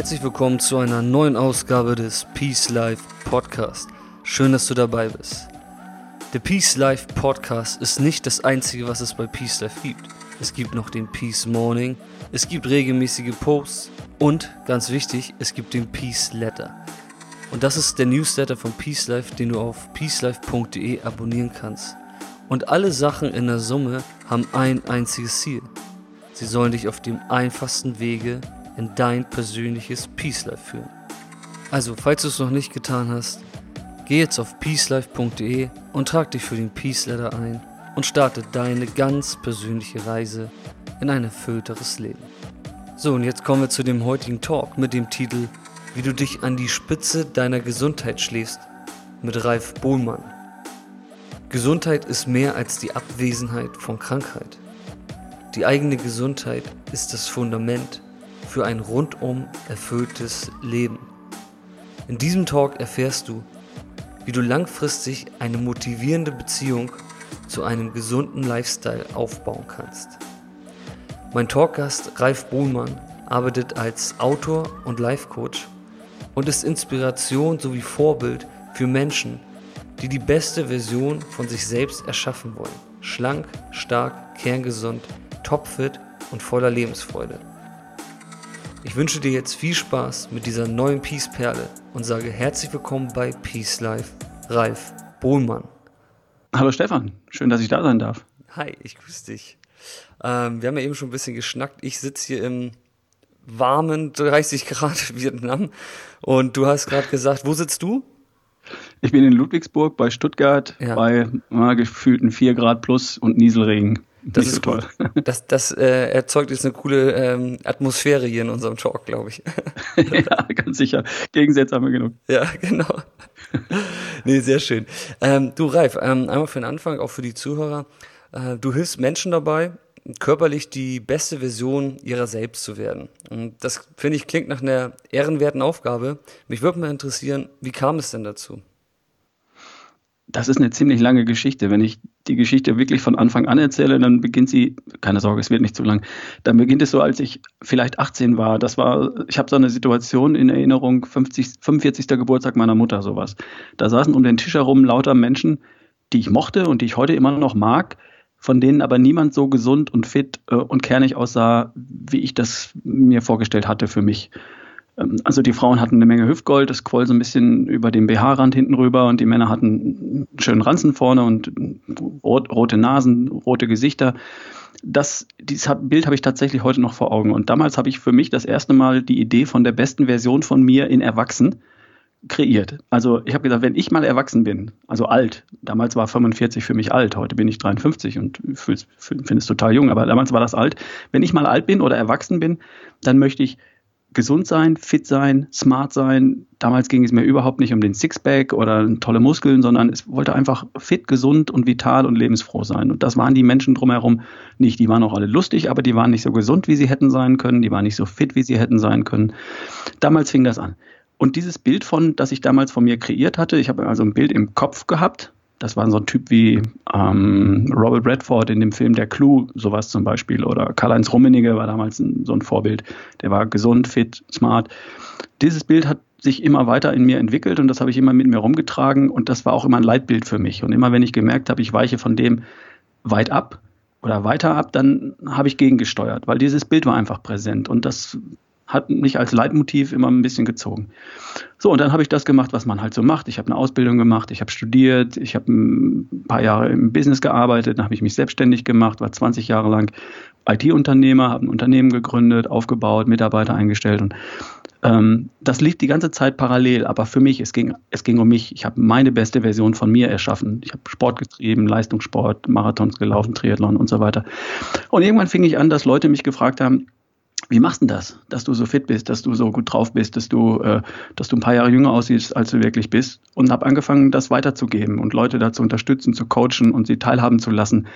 Herzlich willkommen zu einer neuen Ausgabe des Peace Life Podcast. Schön, dass du dabei bist. Der Peace Life Podcast ist nicht das einzige, was es bei Peace Life gibt. Es gibt noch den Peace Morning, es gibt regelmäßige Posts und, ganz wichtig, es gibt den Peace Letter. Und das ist der Newsletter von Peace Life, den du auf peacelife.de abonnieren kannst. Und alle Sachen in der Summe haben ein einziges Ziel. Sie sollen dich auf dem einfachsten Wege in dein persönliches Peace Life führen. Also, falls du es noch nicht getan hast, geh jetzt auf peacelife.de und trag dich für den Peace Letter ein und starte deine ganz persönliche Reise in ein erfüllteres Leben. So, und jetzt kommen wir zu dem heutigen Talk mit dem Titel Wie du dich an die Spitze deiner Gesundheit schläfst mit Ralf Bohlmann. Gesundheit ist mehr als die Abwesenheit von Krankheit. Die eigene Gesundheit ist das Fundament für ein rundum erfülltes Leben. In diesem Talk erfährst du, wie du langfristig eine motivierende Beziehung zu einem gesunden Lifestyle aufbauen kannst. Mein Talkgast Ralf Bohlmann arbeitet als Autor und Life-Coach und ist Inspiration sowie Vorbild für Menschen, die die beste Version von sich selbst erschaffen wollen. Schlank, stark, kerngesund, topfit und voller Lebensfreude. Ich wünsche dir jetzt viel Spaß mit dieser neuen Peace-Perle und sage herzlich willkommen bei Peace Life, Ralf Bohlmann. Hallo Stefan, schön, dass ich da sein darf. Hi, ich grüße dich. Ähm, wir haben ja eben schon ein bisschen geschnackt. Ich sitze hier im warmen 30 Grad Vietnam und du hast gerade gesagt, wo sitzt du? Ich bin in Ludwigsburg bei Stuttgart ja. bei äh, gefühlten 4 Grad plus und Nieselregen. Das ist so toll. Das, das äh, erzeugt jetzt eine coole ähm, Atmosphäre hier in unserem Talk, glaube ich. ja, ganz sicher. Gegensätze haben wir genug. Ja, genau. nee, sehr schön. Ähm, du, Ralf, ähm, einmal für den Anfang, auch für die Zuhörer. Äh, du hilfst Menschen dabei, körperlich die beste Version ihrer selbst zu werden. Und das, finde ich, klingt nach einer ehrenwerten Aufgabe. Mich würde mal interessieren, wie kam es denn dazu? Das ist eine ziemlich lange Geschichte. Wenn ich die Geschichte wirklich von Anfang an erzähle, dann beginnt sie, keine Sorge, es wird nicht zu lang, dann beginnt es so, als ich vielleicht 18 war. Das war, ich habe so eine Situation in Erinnerung, 50, 45. Geburtstag meiner Mutter, sowas. Da saßen um den Tisch herum lauter Menschen, die ich mochte und die ich heute immer noch mag, von denen aber niemand so gesund und fit äh, und kernig aussah, wie ich das mir vorgestellt hatte für mich. Ähm, also die Frauen hatten eine Menge Hüftgold, das quoll so ein bisschen über den BH-Rand hinten rüber und die Männer hatten einen schönen Ranzen vorne und rot, rote Nasen, rote Gesichter. Das, dieses Bild habe ich tatsächlich heute noch vor Augen. Und damals habe ich für mich das erste Mal die Idee von der besten Version von mir in Erwachsen kreiert. Also ich habe gedacht, wenn ich mal erwachsen bin, also alt, damals war 45 für mich alt, heute bin ich 53 und finde es total jung, aber damals war das alt. Wenn ich mal alt bin oder erwachsen bin, dann möchte ich gesund sein, fit sein, smart sein. Damals ging es mir überhaupt nicht um den Sixpack oder tolle Muskeln, sondern es wollte einfach fit, gesund und vital und lebensfroh sein. Und das waren die Menschen drumherum nicht. Die waren auch alle lustig, aber die waren nicht so gesund, wie sie hätten sein können. Die waren nicht so fit, wie sie hätten sein können. Damals fing das an. Und dieses Bild von, das ich damals von mir kreiert hatte, ich habe also ein Bild im Kopf gehabt, das war so ein Typ wie ähm, Robert Redford in dem Film Der Clou, sowas zum Beispiel. Oder Karl-Heinz Rummenigge war damals ein, so ein Vorbild. Der war gesund, fit, smart. Dieses Bild hat sich immer weiter in mir entwickelt und das habe ich immer mit mir rumgetragen und das war auch immer ein Leitbild für mich. Und immer wenn ich gemerkt habe, ich weiche von dem weit ab oder weiter ab, dann habe ich gegengesteuert, weil dieses Bild war einfach präsent und das hat mich als Leitmotiv immer ein bisschen gezogen. So, und dann habe ich das gemacht, was man halt so macht. Ich habe eine Ausbildung gemacht, ich habe studiert, ich habe ein paar Jahre im Business gearbeitet, dann habe ich mich selbstständig gemacht, war 20 Jahre lang IT-Unternehmer, habe ein Unternehmen gegründet, aufgebaut, Mitarbeiter eingestellt und ähm, das lief die ganze Zeit parallel, aber für mich, es ging, es ging um mich. Ich habe meine beste Version von mir erschaffen. Ich habe Sport getrieben, Leistungssport, Marathons gelaufen, Triathlon und so weiter. Und irgendwann fing ich an, dass Leute mich gefragt haben, wie machst du das, dass du so fit bist, dass du so gut drauf bist, dass du, äh, dass du ein paar Jahre jünger aussiehst, als du wirklich bist? Und habe angefangen, das weiterzugeben und Leute dazu unterstützen, zu coachen und sie teilhaben zu lassen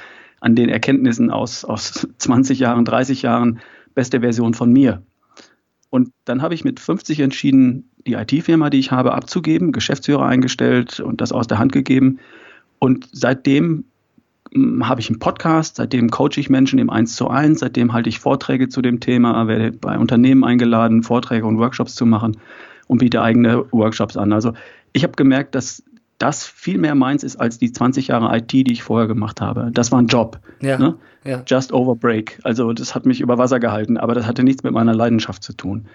an den Erkenntnissen aus, aus 20 Jahren, 30 Jahren, beste Version von mir. Und dann habe ich mit 50 entschieden, die IT-Firma, die ich habe, abzugeben, Geschäftsführer eingestellt und das aus der Hand gegeben. Und seitdem habe ich einen Podcast, seitdem coache ich Menschen im 1 zu 1, seitdem halte ich Vorträge zu dem Thema, werde bei Unternehmen eingeladen, Vorträge und Workshops zu machen und biete eigene Workshops an. Also ich habe gemerkt, dass das viel mehr meins ist als die 20 Jahre IT, die ich vorher gemacht habe. Das war ein Job. Ja, ne? ja. Just over break. Also das hat mich über Wasser gehalten, aber das hatte nichts mit meiner Leidenschaft zu tun.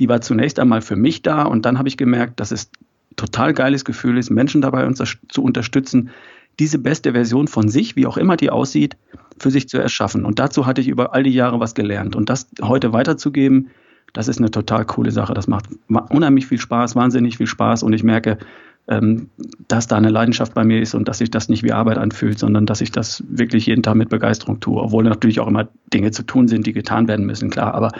Die war zunächst einmal für mich da und dann habe ich gemerkt, dass es total geiles Gefühl ist, Menschen dabei zu unterstützen, diese beste Version von sich, wie auch immer die aussieht, für sich zu erschaffen. Und dazu hatte ich über all die Jahre was gelernt. Und das heute weiterzugeben, das ist eine total coole Sache. Das macht unheimlich viel Spaß, wahnsinnig viel Spaß. Und ich merke, ähm, dass da eine Leidenschaft bei mir ist und dass sich das nicht wie Arbeit anfühlt, sondern dass ich das wirklich jeden Tag mit Begeisterung tue. Obwohl natürlich auch immer Dinge zu tun sind, die getan werden müssen, klar. Aber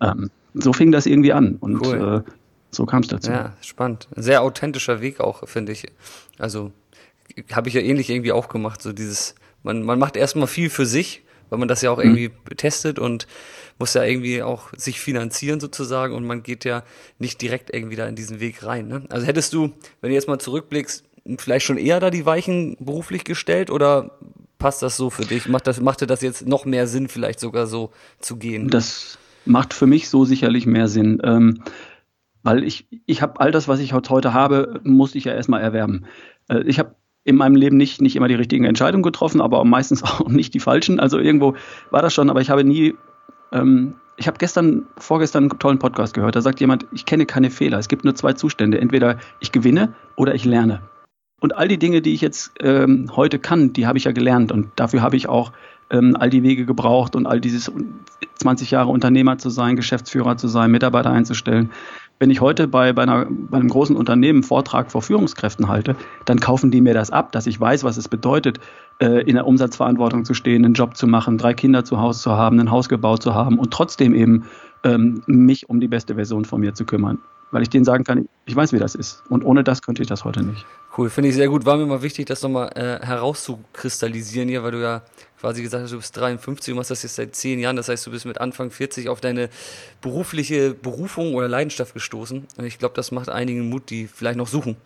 ähm, so fing das irgendwie an. Und cool. äh, so kam es dazu. Ja, spannend. Sehr authentischer Weg auch, finde ich. Also habe ich ja ähnlich irgendwie auch gemacht. So dieses, man, man macht erstmal viel für sich, weil man das ja auch mhm. irgendwie mhm. testet und muss ja irgendwie auch sich finanzieren sozusagen und man geht ja nicht direkt irgendwie da in diesen Weg rein. Ne? Also hättest du, wenn du jetzt mal zurückblickst, vielleicht schon eher da die Weichen beruflich gestellt oder passt das so für dich? Macht das, machte das jetzt noch mehr Sinn, vielleicht sogar so zu gehen? Das macht für mich so sicherlich mehr Sinn. Ähm, weil ich, ich habe all das, was ich heute habe, musste ich ja erstmal erwerben. Äh, ich habe in meinem Leben nicht, nicht immer die richtigen Entscheidungen getroffen, aber meistens auch nicht die falschen. Also irgendwo war das schon, aber ich habe nie, ähm, ich habe gestern, vorgestern einen tollen Podcast gehört, da sagt jemand, ich kenne keine Fehler. Es gibt nur zwei Zustände. Entweder ich gewinne oder ich lerne. Und all die Dinge, die ich jetzt ähm, heute kann, die habe ich ja gelernt und dafür habe ich auch ähm, all die Wege gebraucht und all dieses 20 Jahre Unternehmer zu sein, Geschäftsführer zu sein, Mitarbeiter einzustellen. Wenn ich heute bei, bei, einer, bei einem großen Unternehmen Vortrag vor Führungskräften halte, dann kaufen die mir das ab, dass ich weiß, was es bedeutet, äh, in der Umsatzverantwortung zu stehen, einen Job zu machen, drei Kinder zu Hause zu haben, ein Haus gebaut zu haben und trotzdem eben ähm, mich um die beste Version von mir zu kümmern. Weil ich denen sagen kann, ich weiß, wie das ist. Und ohne das könnte ich das heute nicht. Cool, finde ich sehr gut. War mir mal wichtig, das nochmal äh, herauszukristallisieren hier, weil du ja quasi gesagt hast, du bist 53 und machst das jetzt seit zehn Jahren. Das heißt, du bist mit Anfang 40 auf deine berufliche Berufung oder Leidenschaft gestoßen. Und ich glaube, das macht einigen Mut, die vielleicht noch suchen.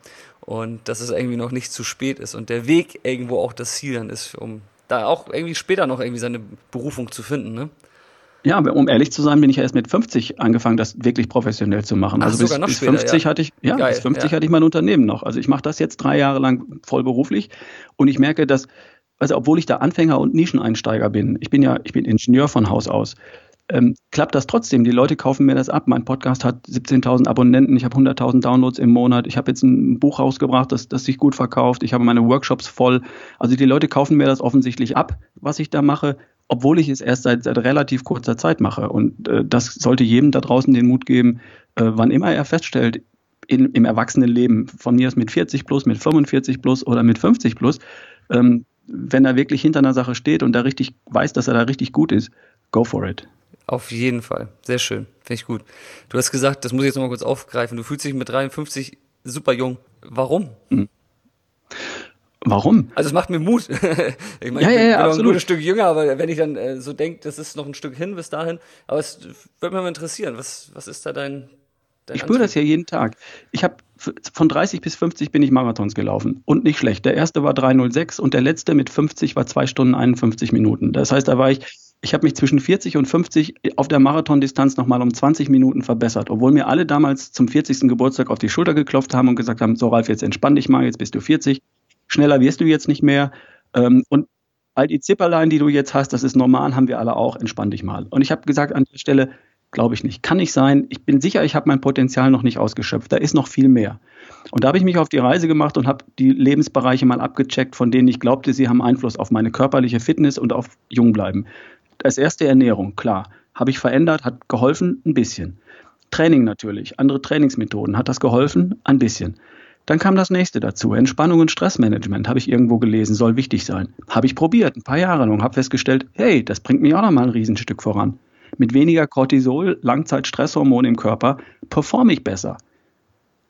Und dass es irgendwie noch nicht zu spät ist und der Weg irgendwo auch das Ziel dann ist, um da auch irgendwie später noch irgendwie seine Berufung zu finden. Ne? Ja, um ehrlich zu sein, bin ich erst mit 50 angefangen, das wirklich professionell zu machen. Ach, also bis, bis später, 50 ja. hatte ich, ja, Geil, bis 50 ja. hatte ich mein Unternehmen noch. Also ich mache das jetzt drei Jahre lang voll beruflich und ich merke, dass also obwohl ich da Anfänger und Nischeneinsteiger bin, ich bin ja, ich bin Ingenieur von Haus aus, ähm, klappt das trotzdem. Die Leute kaufen mir das ab. Mein Podcast hat 17.000 Abonnenten, ich habe 100.000 Downloads im Monat, ich habe jetzt ein Buch rausgebracht, das, das sich gut verkauft, ich habe meine Workshops voll. Also die Leute kaufen mir das offensichtlich ab, was ich da mache, obwohl ich es erst seit, seit relativ kurzer Zeit mache. Und äh, das sollte jedem da draußen den Mut geben, äh, wann immer er feststellt, in, im Erwachsenenleben, von mir aus mit 40 plus, mit 45 plus oder mit 50 plus, ähm, wenn er wirklich hinter einer Sache steht und da richtig weiß, dass er da richtig gut ist, go for it. Auf jeden Fall. Sehr schön. Finde ich gut. Du hast gesagt, das muss ich jetzt nochmal kurz aufgreifen. Du fühlst dich mit 53 super jung. Warum? Mhm. Warum? Also es macht mir Mut. ich meine, ja, ja, ja, ich bin noch ein Stück jünger, aber wenn ich dann äh, so denke, das ist noch ein Stück hin bis dahin. Aber es würde mich mal interessieren. Was, was ist da dein, ich spüre das ja jeden Tag. Ich habe von 30 bis 50 bin ich Marathons gelaufen und nicht schlecht. Der erste war 306 und der letzte mit 50 war 2 Stunden 51 Minuten. Das heißt, da war ich, ich habe mich zwischen 40 und 50 auf der Marathondistanz nochmal um 20 Minuten verbessert, obwohl mir alle damals zum 40. Geburtstag auf die Schulter geklopft haben und gesagt haben, so Ralf, jetzt entspann dich mal, jetzt bist du 40, schneller wirst du jetzt nicht mehr. Ähm, und all die Zipperlein, die du jetzt hast, das ist normal, haben wir alle auch, entspann dich mal. Und ich habe gesagt an der Stelle, Glaube ich nicht. Kann nicht sein. Ich bin sicher, ich habe mein Potenzial noch nicht ausgeschöpft. Da ist noch viel mehr. Und da habe ich mich auf die Reise gemacht und habe die Lebensbereiche mal abgecheckt, von denen ich glaubte, sie haben Einfluss auf meine körperliche Fitness und auf Jungbleiben. Als erste Ernährung, klar. Habe ich verändert, hat geholfen, ein bisschen. Training natürlich, andere Trainingsmethoden. Hat das geholfen? Ein bisschen. Dann kam das nächste dazu. Entspannung und Stressmanagement, habe ich irgendwo gelesen, soll wichtig sein. Habe ich probiert, ein paar Jahre lang, habe festgestellt, hey, das bringt mich auch noch mal ein Riesenstück voran. Mit weniger Cortisol, Langzeitstresshormon im Körper, performe ich besser.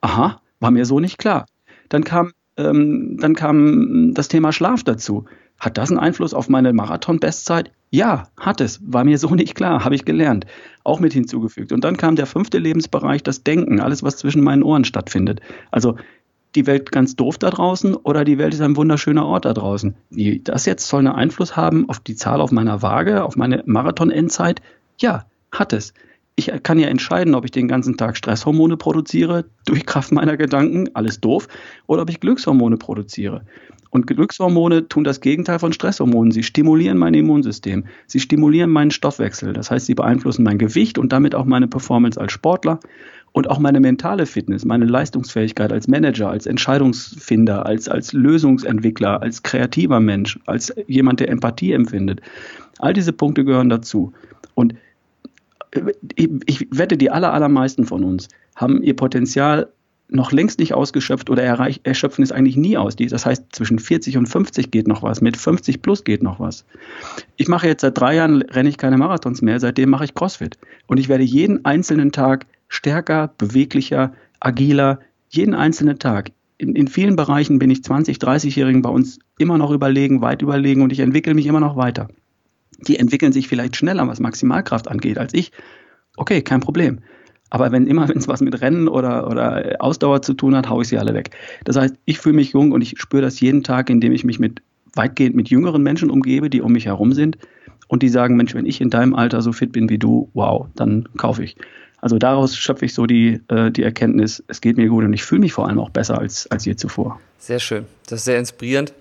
Aha, war mir so nicht klar. Dann kam, ähm, dann kam das Thema Schlaf dazu. Hat das einen Einfluss auf meine Marathon-Bestzeit? Ja, hat es. War mir so nicht klar, habe ich gelernt. Auch mit hinzugefügt. Und dann kam der fünfte Lebensbereich, das Denken, alles, was zwischen meinen Ohren stattfindet. Also die Welt ganz doof da draußen oder die Welt ist ein wunderschöner Ort da draußen. Das jetzt soll einen Einfluss haben auf die Zahl auf meiner Waage, auf meine Marathon-Endzeit? Ja, hat es. Ich kann ja entscheiden, ob ich den ganzen Tag Stresshormone produziere, durch Kraft meiner Gedanken, alles doof, oder ob ich Glückshormone produziere. Und Glückshormone tun das Gegenteil von Stresshormonen. Sie stimulieren mein Immunsystem. Sie stimulieren meinen Stoffwechsel. Das heißt, sie beeinflussen mein Gewicht und damit auch meine Performance als Sportler und auch meine mentale Fitness, meine Leistungsfähigkeit als Manager, als Entscheidungsfinder, als, als Lösungsentwickler, als kreativer Mensch, als jemand, der Empathie empfindet. All diese Punkte gehören dazu. Und ich, wette, die aller, allermeisten von uns haben ihr Potenzial noch längst nicht ausgeschöpft oder erreich, erschöpfen es eigentlich nie aus. Das heißt, zwischen 40 und 50 geht noch was, mit 50 plus geht noch was. Ich mache jetzt seit drei Jahren, renne ich keine Marathons mehr, seitdem mache ich CrossFit. Und ich werde jeden einzelnen Tag stärker, beweglicher, agiler, jeden einzelnen Tag. In, in vielen Bereichen bin ich 20, 30-Jährigen bei uns immer noch überlegen, weit überlegen und ich entwickle mich immer noch weiter. Die entwickeln sich vielleicht schneller, was Maximalkraft angeht, als ich. Okay, kein Problem. Aber wenn immer, wenn es was mit Rennen oder, oder Ausdauer zu tun hat, haue ich sie alle weg. Das heißt, ich fühle mich jung und ich spüre das jeden Tag, indem ich mich mit weitgehend mit jüngeren Menschen umgebe, die um mich herum sind und die sagen, Mensch, wenn ich in deinem Alter so fit bin wie du, wow, dann kaufe ich. Also daraus schöpfe ich so die, äh, die Erkenntnis, es geht mir gut und ich fühle mich vor allem auch besser als, als je zuvor. Sehr schön. Das ist sehr inspirierend.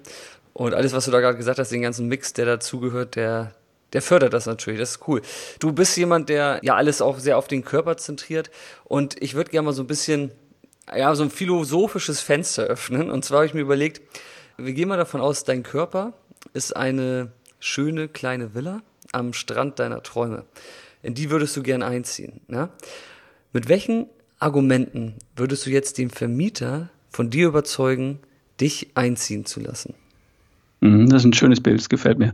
Und alles, was du da gerade gesagt hast, den ganzen Mix, der dazugehört, der, der fördert das natürlich. Das ist cool. Du bist jemand, der ja alles auch sehr auf den Körper zentriert. Und ich würde gerne mal so ein bisschen, ja, so ein philosophisches Fenster öffnen. Und zwar habe ich mir überlegt, wir gehen mal davon aus, dein Körper ist eine schöne kleine Villa am Strand deiner Träume. In die würdest du gern einziehen. Ja? Mit welchen Argumenten würdest du jetzt den Vermieter von dir überzeugen, dich einziehen zu lassen? Mhm, das ist ein schönes Bild, das gefällt mir.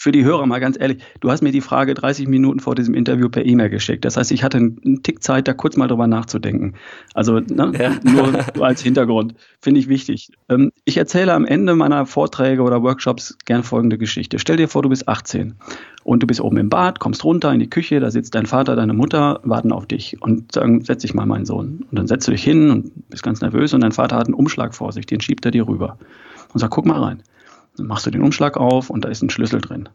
Für die Hörer mal ganz ehrlich, du hast mir die Frage 30 Minuten vor diesem Interview per E-Mail geschickt. Das heißt, ich hatte einen Tick Zeit, da kurz mal drüber nachzudenken. Also ne, ja. nur als Hintergrund. Finde ich wichtig. Ähm, ich erzähle am Ende meiner Vorträge oder Workshops gern folgende Geschichte. Stell dir vor, du bist 18 und du bist oben im Bad, kommst runter in die Küche, da sitzt dein Vater, deine Mutter, warten auf dich und sagen, setz dich mal, mein Sohn. Und dann setzt du dich hin und bist ganz nervös und dein Vater hat einen Umschlag vor sich, den schiebt er dir rüber und sagt, guck mal rein. Dann machst du den Umschlag auf und da ist ein Schlüssel drin,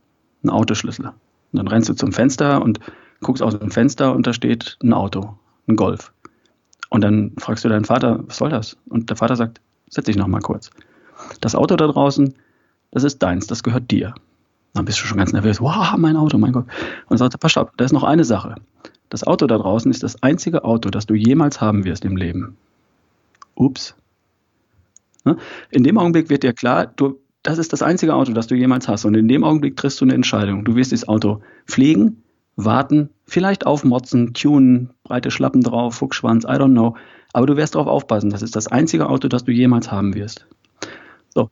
ein Autoschlüssel. Und dann rennst du zum Fenster und guckst aus dem Fenster und da steht ein Auto, ein Golf. Und dann fragst du deinen Vater, was soll das? Und der Vater sagt, setz dich noch mal kurz. Das Auto da draußen, das ist deins, das gehört dir. Dann bist du schon ganz nervös. Wow, mein Auto, mein Gott. Und sagt, pass auf, da ist noch eine Sache. Das Auto da draußen ist das einzige Auto, das du jemals haben wirst im Leben. Ups. Ne? In dem Augenblick wird dir klar, du das ist das einzige Auto, das du jemals hast. Und in dem Augenblick triffst du eine Entscheidung. Du wirst das Auto pflegen, warten, vielleicht aufmotzen, tunen, breite Schlappen drauf, Fuchsschwanz, I don't know. Aber du wirst darauf aufpassen. Das ist das einzige Auto, das du jemals haben wirst. So.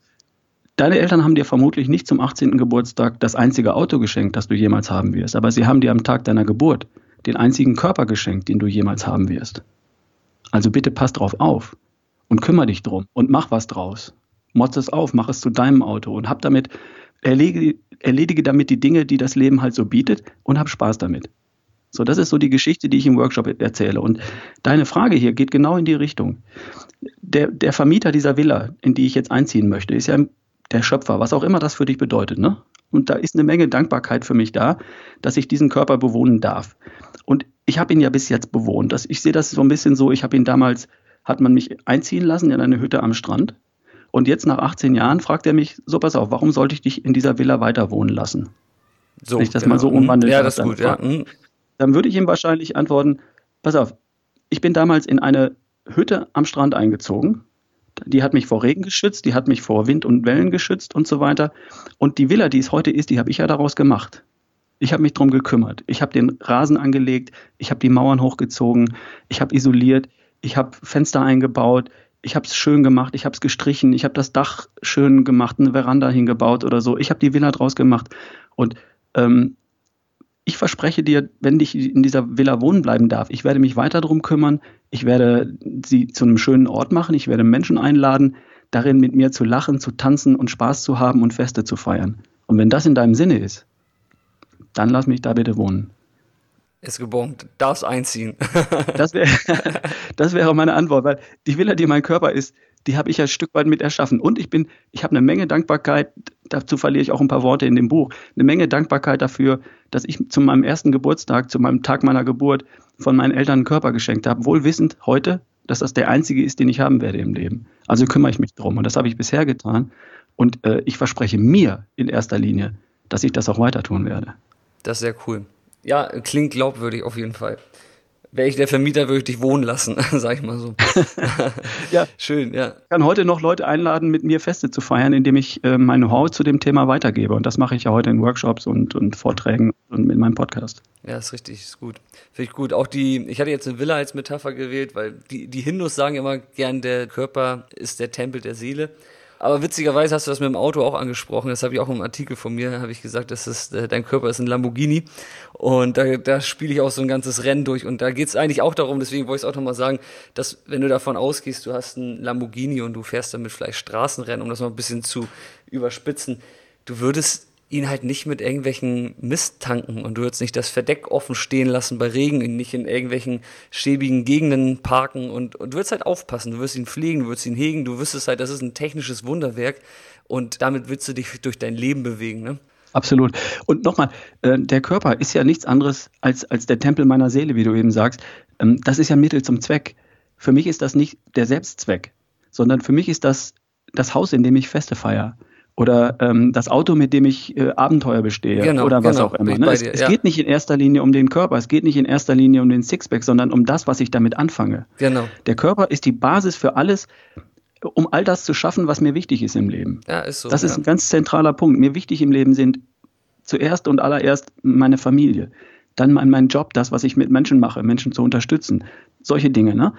Deine Eltern haben dir vermutlich nicht zum 18. Geburtstag das einzige Auto geschenkt, das du jemals haben wirst. Aber sie haben dir am Tag deiner Geburt den einzigen Körper geschenkt, den du jemals haben wirst. Also bitte pass drauf auf und kümmere dich drum und mach was draus motz es auf, mach es zu deinem Auto und hab damit, erledige, erledige damit die Dinge, die das Leben halt so bietet und hab Spaß damit. So, das ist so die Geschichte, die ich im Workshop erzähle. Und deine Frage hier geht genau in die Richtung. Der, der Vermieter dieser Villa, in die ich jetzt einziehen möchte, ist ja der Schöpfer, was auch immer das für dich bedeutet. Ne? Und da ist eine Menge Dankbarkeit für mich da, dass ich diesen Körper bewohnen darf. Und ich habe ihn ja bis jetzt bewohnt. Das, ich sehe das so ein bisschen so, ich habe ihn damals, hat man mich einziehen lassen in eine Hütte am Strand. Und jetzt nach 18 Jahren fragt er mich, so pass auf, warum sollte ich dich in dieser Villa weiter wohnen lassen? So, Wenn ich das genau. mal so umwandle. Ja, das ist gut, ja. Mhm. Dann würde ich ihm wahrscheinlich antworten, pass auf, ich bin damals in eine Hütte am Strand eingezogen. Die hat mich vor Regen geschützt, die hat mich vor Wind und Wellen geschützt und so weiter. Und die Villa, die es heute ist, die habe ich ja daraus gemacht. Ich habe mich darum gekümmert. Ich habe den Rasen angelegt, ich habe die Mauern hochgezogen, ich habe isoliert, ich habe Fenster eingebaut, ich habe es schön gemacht, ich habe es gestrichen, ich habe das Dach schön gemacht, eine Veranda hingebaut oder so. Ich habe die Villa draus gemacht. Und ähm, ich verspreche dir, wenn ich in dieser Villa wohnen bleiben darf, ich werde mich weiter darum kümmern, ich werde sie zu einem schönen Ort machen, ich werde Menschen einladen, darin mit mir zu lachen, zu tanzen und Spaß zu haben und Feste zu feiern. Und wenn das in deinem Sinne ist, dann lass mich da bitte wohnen. Ist gebongt, darfst einziehen. das, wär, das wäre meine Antwort, weil die Villa, die mein Körper ist, die habe ich ja ein Stück weit mit erschaffen. Und ich bin, ich habe eine Menge Dankbarkeit, dazu verliere ich auch ein paar Worte in dem Buch, eine Menge Dankbarkeit dafür, dass ich zu meinem ersten Geburtstag, zu meinem Tag meiner Geburt von meinen Eltern einen Körper geschenkt habe, wohl wissend heute, dass das der einzige ist, den ich haben werde im Leben. Also kümmere ich mich drum. Und das habe ich bisher getan. Und äh, ich verspreche mir in erster Linie, dass ich das auch weiter tun werde. Das ist sehr cool. Ja, klingt glaubwürdig auf jeden Fall wäre ich der Vermieter, würde ich dich wohnen lassen, sag ich mal so. ja, schön, ja. Ich kann heute noch Leute einladen, mit mir Feste zu feiern, indem ich äh, mein Know-how zu dem Thema weitergebe. Und das mache ich ja heute in Workshops und, und Vorträgen und in meinem Podcast. Ja, ist richtig, ist gut. Finde ich gut. Auch die, ich hatte jetzt eine Villa als Metapher gewählt, weil die, die Hindus sagen immer gern, der Körper ist der Tempel der Seele. Aber witzigerweise hast du das mit dem Auto auch angesprochen. Das habe ich auch im Artikel von mir, habe ich gesagt, das ist, äh, dein Körper ist ein Lamborghini. Und da, da spiele ich auch so ein ganzes Rennen durch. Und da geht es eigentlich auch darum, deswegen wollte ich es auch nochmal sagen, dass wenn du davon ausgehst, du hast ein Lamborghini und du fährst damit vielleicht Straßenrennen, um das mal ein bisschen zu überspitzen, du würdest ihn halt nicht mit irgendwelchen Mist tanken und du würdest nicht das Verdeck offen stehen lassen bei Regen, nicht in irgendwelchen schäbigen Gegenden parken und, und du würdest halt aufpassen, du wirst ihn pflegen, du wirst ihn hegen, du wüsstest halt, das ist ein technisches Wunderwerk und damit willst du dich durch dein Leben bewegen, ne? Absolut. Und nochmal, äh, der Körper ist ja nichts anderes als, als der Tempel meiner Seele, wie du eben sagst. Ähm, das ist ja Mittel zum Zweck. Für mich ist das nicht der Selbstzweck, sondern für mich ist das das Haus, in dem ich Feste feiere oder ähm, das Auto, mit dem ich äh, Abenteuer bestehe genau, oder was genau, auch immer. Ne? Es, dir, es ja. geht nicht in erster Linie um den Körper, es geht nicht in erster Linie um den Sixpack, sondern um das, was ich damit anfange. Genau. Der Körper ist die Basis für alles, um all das zu schaffen, was mir wichtig ist im Leben. Ja, ist so. Das ist ein ganz zentraler Punkt. Mir wichtig im Leben sind zuerst und allererst meine Familie. Dann mein, mein Job, das, was ich mit Menschen mache, Menschen zu unterstützen. Solche Dinge. Ne?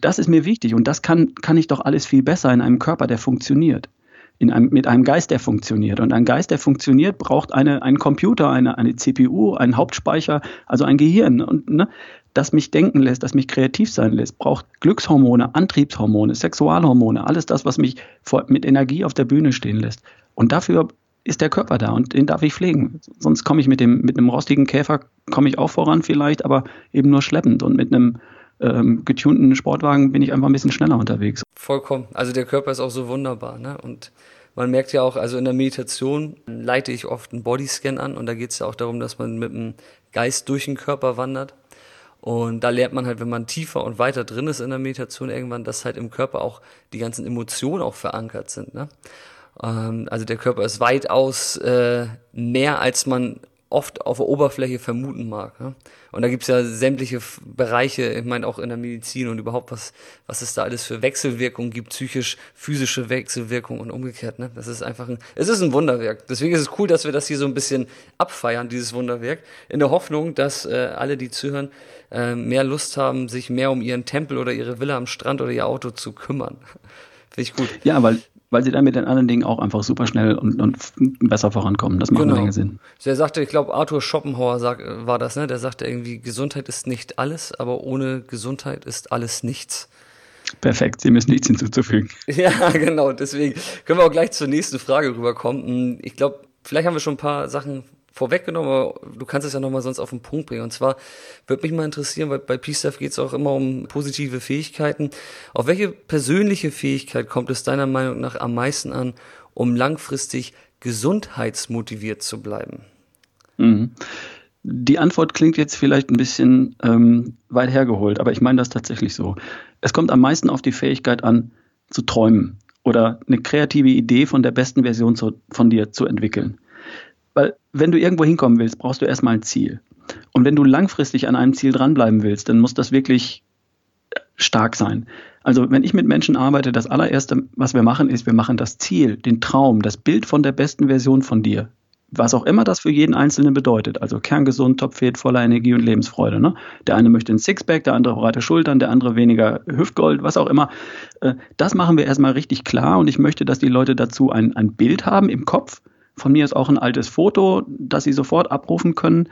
Das ist mir wichtig und das kann, kann ich doch alles viel besser in einem Körper, der funktioniert in einem, mit einem Geist, der funktioniert. Und ein Geist, der funktioniert, braucht eine, einen Computer, eine, eine CPU, einen Hauptspeicher, also ein Gehirn, und, ne, das mich denken lässt, das mich kreativ sein lässt, braucht Glückshormone, Antriebshormone, Sexualhormone, alles das, was mich vor, mit Energie auf der Bühne stehen lässt. Und dafür ist der Körper da und den darf ich pflegen. Sonst komme ich mit dem mit einem rostigen Käfer komme ich auch voran vielleicht, aber eben nur schleppend und mit einem ähm, getunten Sportwagen bin ich einfach ein bisschen schneller unterwegs. Vollkommen. Also der Körper ist auch so wunderbar. Ne? Und man merkt ja auch, also in der Meditation leite ich oft einen Bodyscan an und da geht es ja auch darum, dass man mit dem Geist durch den Körper wandert. Und da lernt man halt, wenn man tiefer und weiter drin ist in der Meditation irgendwann, dass halt im Körper auch die ganzen Emotionen auch verankert sind. Ne? Ähm, also der Körper ist weitaus äh, mehr, als man oft auf der Oberfläche vermuten mag. Ne? Und da gibt's ja sämtliche Bereiche, ich meine auch in der Medizin und überhaupt, was, was es da alles für Wechselwirkungen gibt, psychisch, physische Wechselwirkungen und umgekehrt. Ne? Das ist einfach ein, es ist ein Wunderwerk. Deswegen ist es cool, dass wir das hier so ein bisschen abfeiern, dieses Wunderwerk, in der Hoffnung, dass äh, alle, die zuhören, äh, mehr Lust haben, sich mehr um ihren Tempel oder ihre Villa am Strand oder ihr Auto zu kümmern. Finde ich gut. Ja, weil weil sie dann mit den anderen Dingen auch einfach super schnell und, und besser vorankommen. Das macht genau. eine Menge Sinn. Der sagte, ich glaube, Arthur Schopenhauer sag, war das, ne? Der sagte irgendwie, Gesundheit ist nicht alles, aber ohne Gesundheit ist alles nichts. Perfekt, Sie müssen nichts hinzuzufügen. Ja, genau, deswegen können wir auch gleich zur nächsten Frage rüberkommen. Ich glaube, vielleicht haben wir schon ein paar Sachen vorweggenommen, aber du kannst es ja nochmal sonst auf den Punkt bringen. Und zwar würde mich mal interessieren, weil bei Peace geht es auch immer um positive Fähigkeiten. Auf welche persönliche Fähigkeit kommt es deiner Meinung nach am meisten an, um langfristig gesundheitsmotiviert zu bleiben? Mhm. Die Antwort klingt jetzt vielleicht ein bisschen ähm, weit hergeholt, aber ich meine das tatsächlich so. Es kommt am meisten auf die Fähigkeit an, zu träumen oder eine kreative Idee von der besten Version zu, von dir zu entwickeln. Weil wenn du irgendwo hinkommen willst, brauchst du erstmal ein Ziel. Und wenn du langfristig an einem Ziel dranbleiben willst, dann muss das wirklich stark sein. Also wenn ich mit Menschen arbeite, das allererste, was wir machen, ist, wir machen das Ziel, den Traum, das Bild von der besten Version von dir. Was auch immer das für jeden Einzelnen bedeutet. Also kerngesund, topfit, voller Energie und Lebensfreude. Ne? Der eine möchte ein Sixpack, der andere breite Schultern, der andere weniger Hüftgold, was auch immer. Äh, das machen wir erstmal richtig klar und ich möchte, dass die Leute dazu ein, ein Bild haben im Kopf, von mir ist auch ein altes Foto, das Sie sofort abrufen können,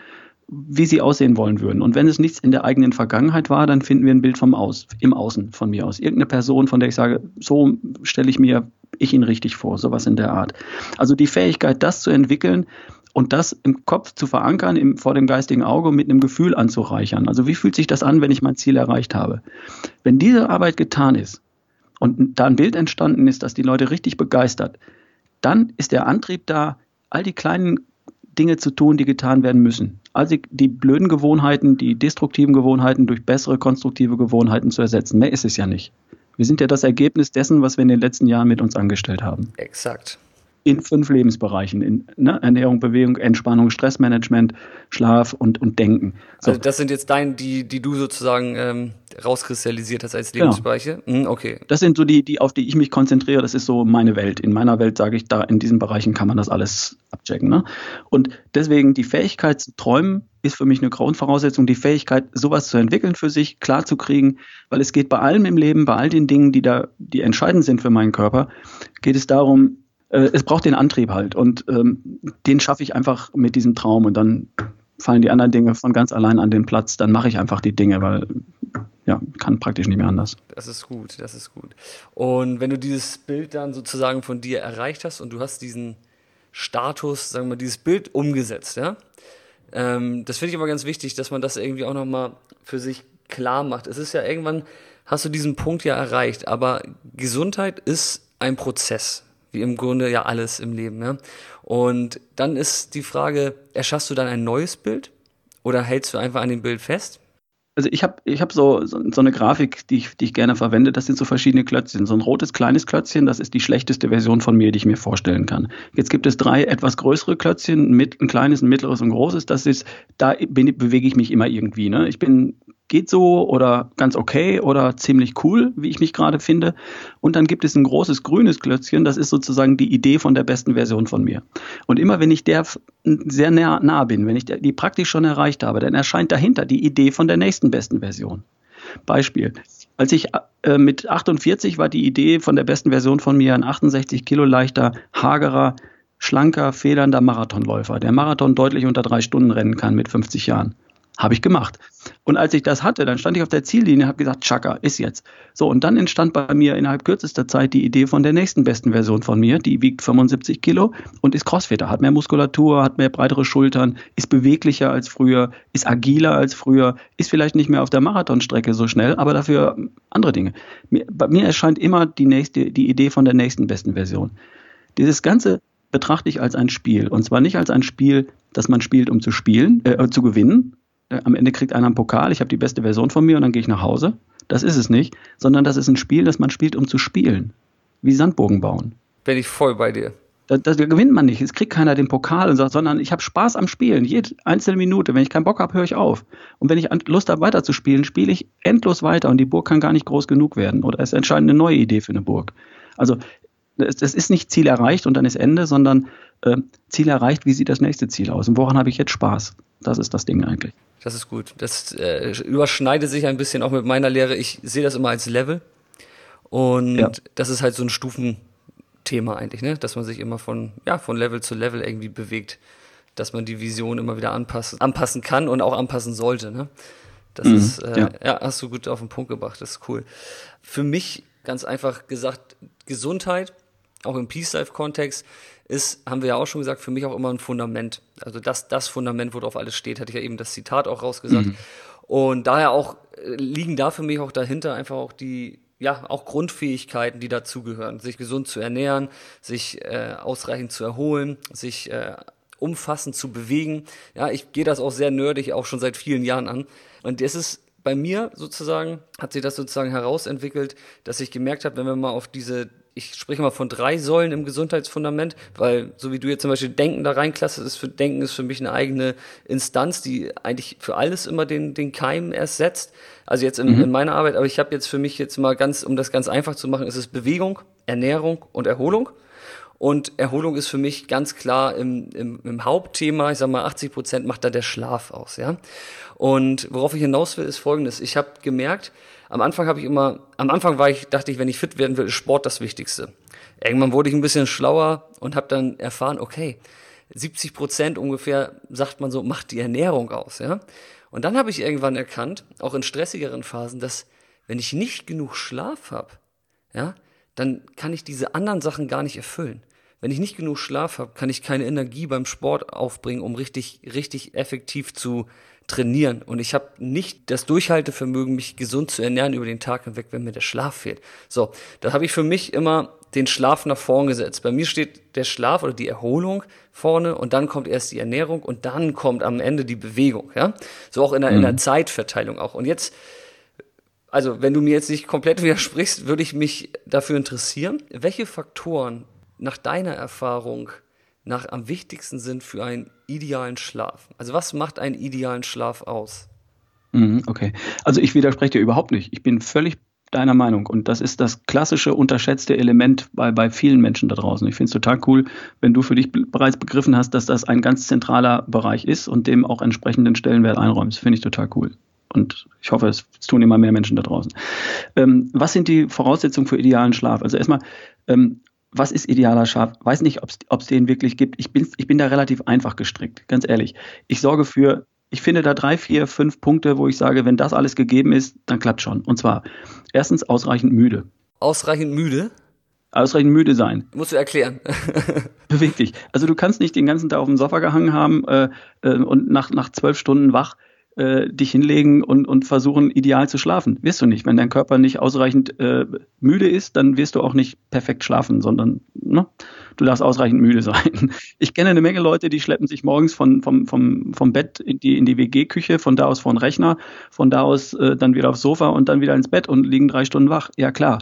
wie sie aussehen wollen würden. Und wenn es nichts in der eigenen Vergangenheit war, dann finden wir ein Bild vom Aus, im Außen von mir aus. Irgendeine Person, von der ich sage, so stelle ich mir ich ihn richtig vor, sowas in der Art. Also die Fähigkeit, das zu entwickeln und das im Kopf zu verankern, im, vor dem geistigen Auge mit einem Gefühl anzureichern. Also wie fühlt sich das an, wenn ich mein Ziel erreicht habe? Wenn diese Arbeit getan ist und da ein Bild entstanden ist, das die Leute richtig begeistert, dann ist der Antrieb da, all die kleinen Dinge zu tun, die getan werden müssen. Also die blöden Gewohnheiten, die destruktiven Gewohnheiten durch bessere konstruktive Gewohnheiten zu ersetzen. Mehr ist es ja nicht. Wir sind ja das Ergebnis dessen, was wir in den letzten Jahren mit uns angestellt haben. Exakt in fünf Lebensbereichen. In ne, Ernährung, Bewegung, Entspannung, Stressmanagement, Schlaf und, und Denken. So. Also das sind jetzt deine, die, die du sozusagen ähm, rauskristallisiert hast als genau. Lebensbereiche? Genau. Hm, okay. Das sind so die, die, auf die ich mich konzentriere. Das ist so meine Welt. In meiner Welt sage ich, da in diesen Bereichen kann man das alles abchecken. Ne? Und deswegen die Fähigkeit zu träumen ist für mich eine Grundvoraussetzung, die Fähigkeit, sowas zu entwickeln für sich, klar zu kriegen, weil es geht bei allem im Leben, bei all den Dingen, die da, die entscheidend sind für meinen Körper, geht es darum, äh, es braucht den Antrieb halt und ähm, den schaffe ich einfach mit diesem Traum und dann fallen die anderen Dinge von ganz allein an den Platz, dann mache ich einfach die Dinge, weil ja, kann praktisch nicht mehr anders. Das ist gut, das ist gut. Und wenn du dieses Bild dann sozusagen von dir erreicht hast und du hast diesen Status, sagen wir mal, dieses Bild umgesetzt, ja, ähm, das finde ich aber ganz wichtig, dass man das irgendwie auch nochmal für sich klar macht. Es ist ja irgendwann, hast du diesen Punkt ja erreicht, aber Gesundheit ist ein Prozess wie im Grunde ja alles im Leben. Ja? Und dann ist die Frage, erschaffst du dann ein neues Bild oder hältst du einfach an dem Bild fest? Also ich habe ich hab so, so, so, eine Grafik, die ich, die ich gerne verwende. Das sind so verschiedene Klötzchen. So ein rotes kleines Klötzchen, das ist die schlechteste Version von mir, die ich mir vorstellen kann. Jetzt gibt es drei etwas größere Klötzchen, ein, ein kleines, ein mittleres und ein großes. Das ist, da bin, bewege ich mich immer irgendwie. Ne? Ich bin geht so oder ganz okay oder ziemlich cool, wie ich mich gerade finde. Und dann gibt es ein großes grünes Klötzchen, das ist sozusagen die Idee von der besten Version von mir. Und immer wenn ich der sehr nah, nah bin, wenn ich die praktisch schon erreicht habe, dann erscheint dahinter die Idee von der nächsten besten Version. Beispiel. Als ich äh, mit 48 war die Idee von der besten Version von mir ein 68 Kilo leichter, hagerer, schlanker, federnder Marathonläufer, der Marathon deutlich unter drei Stunden rennen kann mit 50 Jahren. Habe ich gemacht. Und als ich das hatte, dann stand ich auf der Ziellinie und habe gesagt, Chaka, ist jetzt. So, und dann entstand bei mir innerhalb kürzester Zeit die Idee von der nächsten besten Version von mir. Die wiegt 75 Kilo und ist Crossfitter, hat mehr Muskulatur, hat mehr breitere Schultern, ist beweglicher als früher, ist agiler als früher, ist vielleicht nicht mehr auf der Marathonstrecke so schnell, aber dafür andere Dinge. bei mir erscheint immer die nächste, die Idee von der nächsten besten Version. Dieses ganze betrachte ich als ein Spiel. Und zwar nicht als ein Spiel, das man spielt, um zu spielen, äh, zu gewinnen, am Ende kriegt einer einen Pokal, ich habe die beste Version von mir und dann gehe ich nach Hause. Das ist es nicht, sondern das ist ein Spiel, das man spielt, um zu spielen. Wie Sandbogen bauen. Bin ich voll bei dir. Da, da, gewinnt man nicht. Es kriegt keiner den Pokal und sagt, sondern ich habe Spaß am Spielen. Jede einzelne Minute. Wenn ich keinen Bock habe, höre ich auf. Und wenn ich Lust habe, weiterzuspielen, spiele ich endlos weiter und die Burg kann gar nicht groß genug werden. Oder es entscheidet eine neue Idee für eine Burg. Also es, es ist nicht Ziel erreicht und dann ist Ende, sondern äh, Ziel erreicht, wie sieht das nächste Ziel aus? Und woran habe ich jetzt Spaß? Das ist das Ding eigentlich. Das ist gut. Das äh, überschneidet sich ein bisschen auch mit meiner Lehre. Ich sehe das immer als Level. Und ja. das ist halt so ein Stufenthema eigentlich, ne? Dass man sich immer von, ja, von Level zu Level irgendwie bewegt. Dass man die Vision immer wieder anpassen, anpassen kann und auch anpassen sollte, ne? Das mhm, ist, äh, ja. ja, hast du gut auf den Punkt gebracht, das ist cool. Für mich ganz einfach gesagt, Gesundheit, auch im Peace-Life-Kontext, ist, haben wir ja auch schon gesagt, für mich auch immer ein Fundament. Also das, das Fundament, worauf alles steht, hatte ich ja eben das Zitat auch rausgesagt. Mhm. Und daher auch äh, liegen da für mich auch dahinter einfach auch die, ja, auch Grundfähigkeiten, die dazugehören. Sich gesund zu ernähren, sich äh, ausreichend zu erholen, sich äh, umfassend zu bewegen. Ja, ich gehe das auch sehr nerdig auch schon seit vielen Jahren an. Und es ist bei mir sozusagen, hat sich das sozusagen herausentwickelt, dass ich gemerkt habe, wenn wir mal auf diese ich spreche mal von drei Säulen im Gesundheitsfundament, weil so wie du jetzt zum Beispiel Denken da reinklassest, ist für Denken ist für mich eine eigene Instanz, die eigentlich für alles immer den, den Keim ersetzt. Also jetzt in, mhm. in meiner Arbeit, aber ich habe jetzt für mich jetzt mal ganz, um das ganz einfach zu machen, ist es Bewegung, Ernährung und Erholung. Und Erholung ist für mich ganz klar im, im, im Hauptthema, ich sag mal 80 Prozent macht da der Schlaf aus, ja. Und worauf ich hinaus will, ist folgendes. Ich habe gemerkt, am Anfang habe ich immer, am Anfang war ich, dachte ich, wenn ich fit werden will, ist Sport das Wichtigste. Irgendwann wurde ich ein bisschen schlauer und habe dann erfahren, okay, 70 Prozent ungefähr, sagt man so, macht die Ernährung aus, ja. Und dann habe ich irgendwann erkannt, auch in stressigeren Phasen, dass wenn ich nicht genug Schlaf habe, ja, dann kann ich diese anderen Sachen gar nicht erfüllen. Wenn ich nicht genug Schlaf habe, kann ich keine Energie beim Sport aufbringen, um richtig, richtig effektiv zu trainieren. Und ich habe nicht das Durchhaltevermögen, mich gesund zu ernähren über den Tag hinweg, wenn mir der Schlaf fehlt. So, da habe ich für mich immer den Schlaf nach vorn gesetzt. Bei mir steht der Schlaf oder die Erholung vorne und dann kommt erst die Ernährung und dann kommt am Ende die Bewegung. Ja, so auch in der, mhm. in der mhm. Zeitverteilung auch. Und jetzt also wenn du mir jetzt nicht komplett widersprichst, würde ich mich dafür interessieren, welche Faktoren nach deiner Erfahrung nach am wichtigsten sind für einen idealen Schlaf? Also was macht einen idealen Schlaf aus? Mhm, okay, also ich widerspreche dir überhaupt nicht. Ich bin völlig deiner Meinung und das ist das klassische unterschätzte Element bei, bei vielen Menschen da draußen. Ich finde es total cool, wenn du für dich bereits begriffen hast, dass das ein ganz zentraler Bereich ist und dem auch entsprechenden Stellenwert einräumst. Finde ich total cool. Und ich hoffe, es, tun immer mehr Menschen da draußen. Ähm, was sind die Voraussetzungen für idealen Schlaf? Also erstmal, ähm, was ist idealer Schlaf? Weiß nicht, ob es den wirklich gibt. Ich bin, ich bin da relativ einfach gestrickt, ganz ehrlich. Ich sorge für, ich finde da drei, vier, fünf Punkte, wo ich sage, wenn das alles gegeben ist, dann klappt schon. Und zwar erstens ausreichend müde. Ausreichend müde? Ausreichend müde sein. Musst du erklären. Beweg dich. Also du kannst nicht den ganzen Tag auf dem Sofa gehangen haben äh, äh, und nach, nach zwölf Stunden wach äh, dich hinlegen und, und versuchen, ideal zu schlafen. Wirst du nicht. Wenn dein Körper nicht ausreichend äh, müde ist, dann wirst du auch nicht perfekt schlafen, sondern ne, du darfst ausreichend müde sein. Ich kenne eine Menge Leute, die schleppen sich morgens von, vom, vom, vom Bett in die, in die WG-Küche, von da aus vor den Rechner, von da aus äh, dann wieder aufs Sofa und dann wieder ins Bett und liegen drei Stunden wach. Ja klar,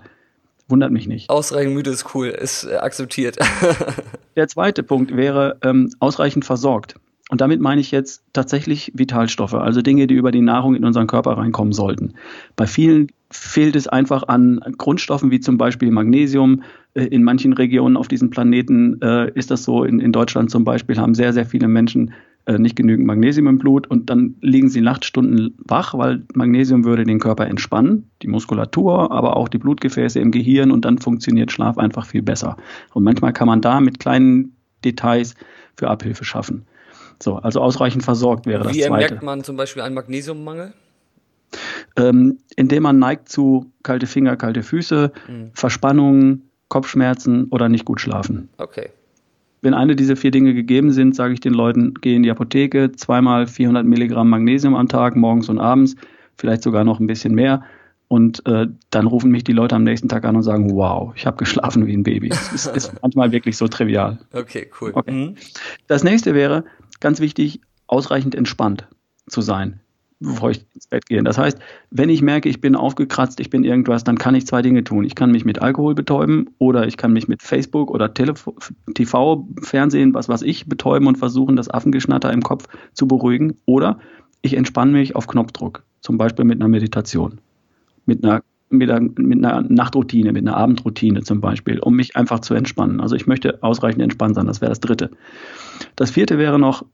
wundert mich nicht. Ausreichend müde ist cool, ist äh, akzeptiert. Der zweite Punkt wäre ähm, ausreichend versorgt. Und damit meine ich jetzt tatsächlich Vitalstoffe, also Dinge, die über die Nahrung in unseren Körper reinkommen sollten. Bei vielen fehlt es einfach an Grundstoffen wie zum Beispiel Magnesium. Äh, in manchen Regionen auf diesem Planeten äh, ist das so. In, in, Deutschland zum Beispiel haben sehr, sehr viele Menschen äh, nicht genügend Magnesium im Blut und dann liegen sie Nachtstunden wach, weil Magnesium würde den Körper entspannen, die Muskulatur, aber auch die Blutgefäße im Gehirn und dann funktioniert Schlaf einfach viel besser. Und manchmal kann man da mit kleinen Details für Abhilfe schaffen. So, also ausreichend versorgt wäre Wie das Zweite. Wie merkt man zum Beispiel einen Magnesiummangel? Ähm, indem man neigt zu kalte Finger, kalte Füße, mhm. Verspannungen, Kopfschmerzen oder nicht gut schlafen. Okay. Wenn eine dieser vier Dinge gegeben sind, sage ich den Leuten, geh in die Apotheke, zweimal 400 Milligramm Magnesium am Tag, morgens und abends, vielleicht sogar noch ein bisschen mehr. Und äh, dann rufen mich die Leute am nächsten Tag an und sagen, wow, ich habe geschlafen wie ein Baby. Das ist, ist manchmal wirklich so trivial. Okay, cool. Okay. Mhm. Das nächste wäre, ganz wichtig, ausreichend entspannt zu sein, bevor ich ins Bett gehe. Das heißt, wenn ich merke, ich bin aufgekratzt, ich bin irgendwas, dann kann ich zwei Dinge tun. Ich kann mich mit Alkohol betäuben oder ich kann mich mit Facebook oder Telef TV, Fernsehen, was weiß ich, betäuben und versuchen, das Affengeschnatter im Kopf zu beruhigen. Oder ich entspanne mich auf Knopfdruck, zum Beispiel mit einer Meditation, mit einer mit einer, mit einer Nachtroutine, mit einer Abendroutine zum Beispiel, um mich einfach zu entspannen. Also ich möchte ausreichend entspannt sein, das wäre das Dritte. Das Vierte wäre noch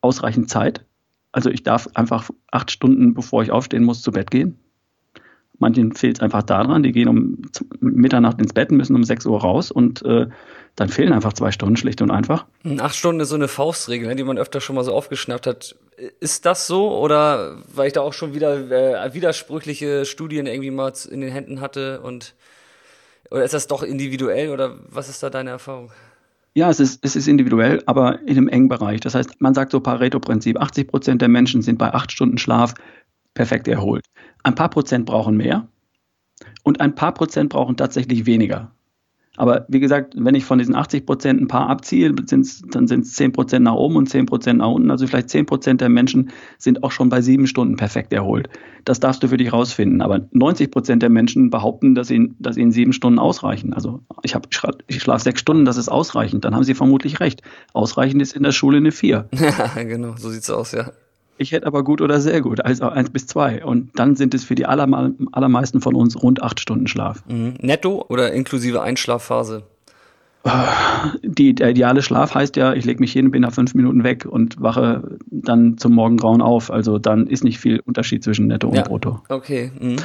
ausreichend Zeit. Also ich darf einfach acht Stunden, bevor ich aufstehen muss, zu Bett gehen. Manchen fehlt es einfach daran, die gehen um Mitternacht ins Bett, müssen um 6 Uhr raus und äh, dann fehlen einfach zwei Stunden, schlicht und einfach. Acht Stunden ist so eine Faustregel, ne, die man öfter schon mal so aufgeschnappt hat. Ist das so oder weil ich da auch schon wieder äh, widersprüchliche Studien irgendwie mal in den Händen hatte und oder ist das doch individuell oder was ist da deine Erfahrung? Ja, es ist, es ist individuell, aber in einem engen Bereich. Das heißt, man sagt so Pareto-Prinzip, 80 Prozent der Menschen sind bei acht Stunden Schlaf perfekt erholt. Ein paar Prozent brauchen mehr und ein paar Prozent brauchen tatsächlich weniger. Aber wie gesagt, wenn ich von diesen 80 Prozent ein paar abziehe, dann sind es 10 Prozent nach oben und 10 Prozent nach unten. Also vielleicht 10 Prozent der Menschen sind auch schon bei sieben Stunden perfekt erholt. Das darfst du für dich rausfinden. Aber 90 Prozent der Menschen behaupten, dass ihnen, dass ihnen sieben Stunden ausreichen. Also ich, hab, ich schlafe sechs Stunden, das ist ausreichend. Dann haben sie vermutlich recht. Ausreichend ist in der Schule eine vier. Ja, genau, so sieht's aus, ja. Ich hätte aber gut oder sehr gut, also eins bis zwei. Und dann sind es für die allermeisten von uns rund acht Stunden Schlaf. Mhm. Netto oder inklusive Einschlafphase? Die, der ideale Schlaf heißt ja, ich lege mich hin, bin nach fünf Minuten weg und wache dann zum Morgengrauen auf. Also dann ist nicht viel Unterschied zwischen Netto und ja. Brutto. Okay. Mhm.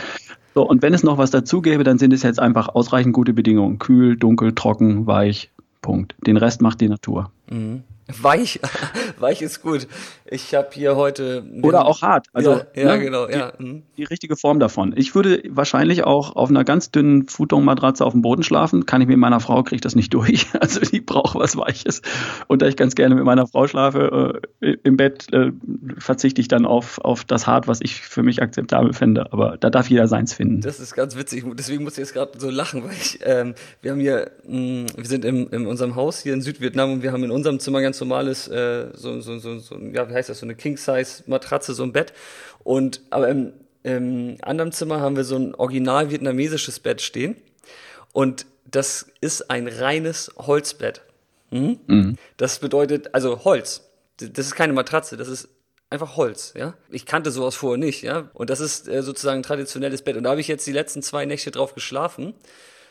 So, und wenn es noch was dazu gäbe, dann sind es jetzt einfach ausreichend gute Bedingungen. Kühl, dunkel, trocken, weich. Punkt. Den Rest macht die Natur. Mhm. Weich, weich ist gut. Ich habe hier heute. Oder auch hart. Also, ja, ja ne, genau, die, ja. Mhm. Die richtige Form davon. Ich würde wahrscheinlich auch auf einer ganz dünnen Futon-Matratze auf dem Boden schlafen. Kann ich mit meiner Frau, kriege ich das nicht durch. Also die braucht was Weiches. Und da ich ganz gerne mit meiner Frau schlafe, äh, im Bett äh, verzichte ich dann auf, auf das Hart, was ich für mich akzeptabel finde. Aber da darf jeder seins finden. Das ist ganz witzig. Deswegen muss ich jetzt gerade so lachen, weil ich, ähm, wir haben hier, mh, wir sind im, in unserem Haus hier in Südvietnam und wir haben in unserem Zimmer ganz normales, äh, so, so, so, so, ja, wie heißt das, so eine King-Size-Matratze, so ein Bett. Und aber im, im anderen Zimmer haben wir so ein original vietnamesisches Bett stehen. Und das ist ein reines Holzbett. Mhm? Mhm. Das bedeutet, also Holz. Das ist keine Matratze, das ist einfach Holz, ja. Ich kannte sowas vorher nicht, ja. Und das ist äh, sozusagen ein traditionelles Bett. Und da habe ich jetzt die letzten zwei Nächte drauf geschlafen,